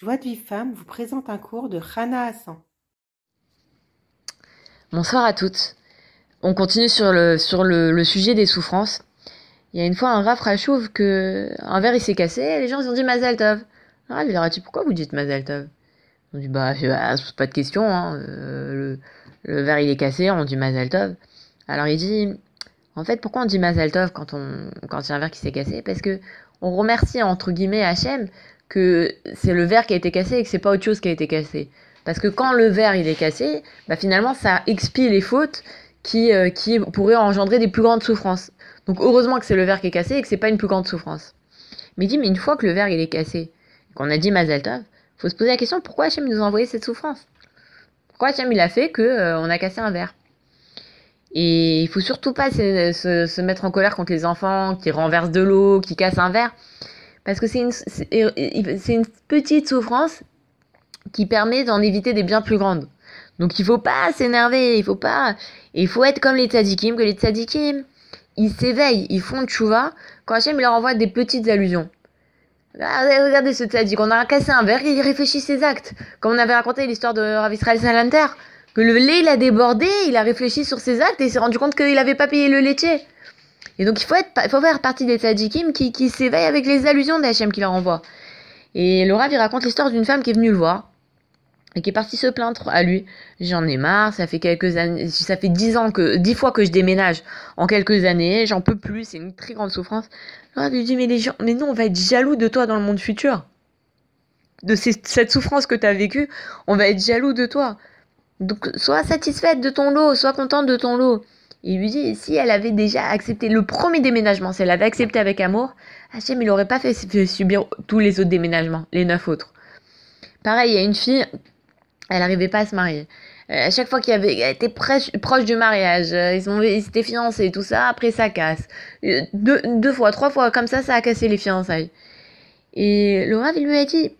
Joie de vie femme vous présente un cours de Rana Hassan. Bonsoir à toutes. On continue sur le, sujet des souffrances. Il y a une fois un Rav Rachouv que un verre il s'est cassé et les gens ils ont dit Mazel Tov. Ah, il leur a dit pourquoi vous dites Mazel Tov? On dit bah, bah pas de question, hein. Euh, le, verre il est cassé, on dit Mazel Tov. Alors il dit en fait pourquoi on dit Mazel Tov quand on quand il y a un verre qui s'est cassé? Parce que on remercie entre guillemets Hachem que c'est le verre qui a été cassé et que c'est pas autre chose qui a été cassé. Parce que quand le verre il est cassé, bah finalement ça expie les fautes qui, euh, qui pourraient engendrer des plus grandes souffrances. Donc heureusement que c'est le verre qui est cassé et que c'est pas une plus grande souffrance. Mais dit, mais une fois que le verre il est cassé, qu'on a dit Mazel Tov, faut se poser la question pourquoi Hachem nous a envoyé cette souffrance? Pourquoi Hachem il a fait que euh, on a cassé un verre? Et il faut surtout pas se, se, se, mettre en colère contre les enfants qui renversent de l'eau, qui cassent un verre. Parce que c'est une, c'est une petite souffrance qui permet d'en éviter des bien plus grandes. Donc il faut pas s'énerver, il faut pas... Il faut être comme les tzadikim, que les tzadikim, ils s'éveillent, ils font tchouva quand Hachem leur envoie des petites allusions. Regardez ce tzadik, on a cassé un verre, il réfléchit ses actes. Comme on avait raconté l'histoire de Rav Israël Salanter, que le lait il a débordé, il a réfléchi sur ses actes et il s'est rendu compte qu'il n'avait pas payé le laitier. Et donc il faut, faire partie des tzadikim qui, s'éveillent avec les allusions d'Hachem qui leur envoie. Et le Rav, il raconte l'histoire d'une femme qui est venue le voir et qui est partie se plaindre à lui. J'en ai marre, ça fait quelques années, ça fait dix ans que, dix fois que je déménage en quelques années, j'en peux plus, c'est une très grande souffrance. Le lui dit, mais les gens, mais non, on va être jaloux de toi dans le monde futur. De cette souffrance que tu as vécue, on va être jaloux de toi. Donc, sois satisfaite de ton lot, sois contente de ton lot. Il lui dit, si elle avait déjà accepté le premier déménagement, si elle avait accepté avec amour, Hachem, il n'aurait pas fait, subir tous les autres déménagements, les neuf autres. Pareil, il y a une fille, elle n'arrivait pas à se marier. Euh, à chaque fois qu'il avait, était proche, du mariage, euh, ils, sont, ils s'étaient fiancés, tout ça, après ça casse. Euh, deux, deux fois, trois fois, comme ça, ça a cassé les fiançailles. Et Laura, il lui a dit,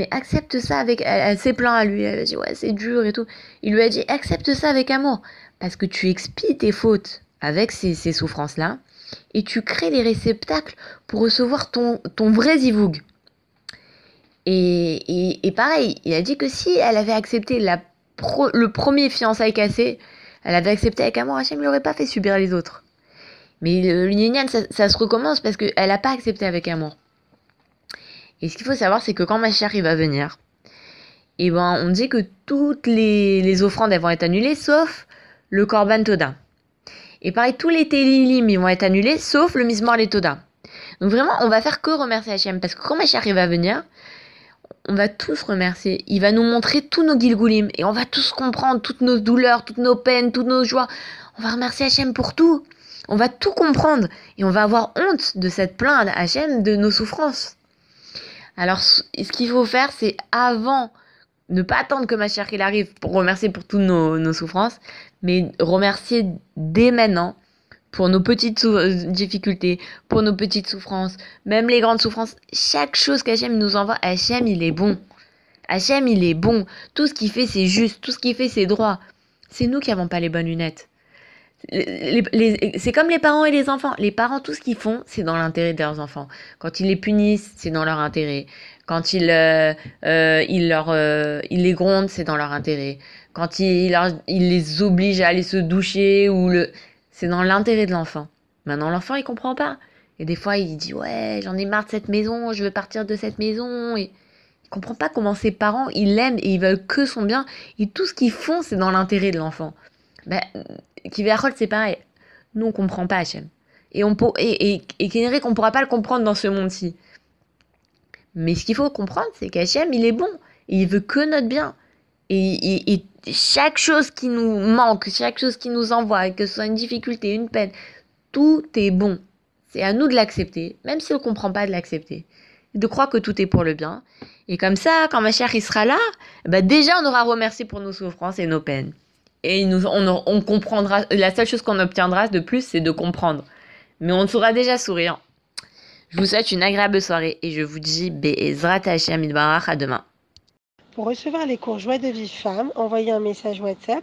mais accepte ça avec. Elle, s'est plaint à lui. Elle a dit, ouais, c'est dur et tout. Il lui a dit, accepte ça avec amour. Parce que tu expies tes fautes avec ces, souffrances-là. Et tu crées les réceptacles pour recevoir ton, ton vrai zivoug. Et, et, pareil, il a dit que si elle avait accepté la le premier fiançailles cassé, elle avait accepté avec amour, Hachem ne l'aurait pas fait subir les autres. Mais l'union, ça, ça, se recommence parce qu'elle n'a pas accepté avec amour. Et ce qu'il faut savoir, c'est que quand ma chère il va venir, et eh ben, on dit que toutes les, offrandes elles vont être annulées, sauf le Korban Toda. Et pareil, tous les Télilim ils vont être annulés, sauf le Mismor les Toda. Donc vraiment, on va faire que remercier Hachem, parce que quand ma chère il va venir, on va tous remercier. Il va nous montrer tous nos gilgulim, et on va tous comprendre toutes nos douleurs, toutes nos peines, toutes nos joies. On va remercier Hachem pour tout. On va tout comprendre, et on va avoir honte de cette plainte à Hachem de nos souffrances. Alors, ce qu'il faut faire, c'est avant, ne pas attendre que ma chère qu'il arrive pour remercier pour toutes nos, souffrances, mais remercier dès maintenant pour nos petites difficultés, pour nos petites souffrances, même les grandes souffrances. Chaque chose qu'Hachem nous envoie, Hachem, il est bon. Hachem, il est bon. Tout ce qu'il fait, c'est juste. Tout ce qu'il fait, c'est droit. C'est nous qui n'avons pas les bonnes lunettes c'est comme les parents et les enfants. Les parents, tout ce qu'ils font, c'est dans l'intérêt de leurs enfants. Quand ils les punissent, c'est dans leur intérêt. Quand ils, euh, euh, ils, leur, euh, ils les grondent, c'est dans leur intérêt. Quand ils, ils les obligent à aller se doucher, ou le... c'est dans l'intérêt de l'enfant. Maintenant, l'enfant, il comprend pas. Et des fois, il dit Ouais, j'en ai marre de cette maison, je veux partir de cette maison. Et il comprend pas comment ses parents, ils l'aiment et ils veulent que son bien. Et tout ce qu'ils font, c'est dans l'intérêt de l'enfant. Ben, Kiverhol, c'est pareil. Nous, on comprend pas Hachem. Et, on et, et, et qu'on pourra pas le comprendre dans ce monde-ci. Mais ce qu'il faut comprendre, c'est qu'Hachem, il est bon. Et il veut que notre bien. Et, et, chaque chose qui nous manque, chaque chose qui nous envoie, que ce soit une difficulté, une peine, tout est bon. C'est à nous de l'accepter, même si on ne comprend pas de l'accepter. De croire que tout est pour le bien. Et comme ça, quand ma chère il sera là, bah déjà on aura remercié pour nos souffrances et nos peines et nous, on, comprendra. La seule chose qu'on obtiendra de plus, c'est de comprendre. Mais on saura déjà sourire. Je vous souhaite une agréable soirée et je vous dis Be'ezrat Hashem à demain. Pour recevoir les cours Joie de vie femme, envoyez un message WhatsApp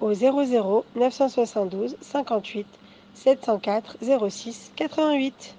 au 00 972 58 704 06 88.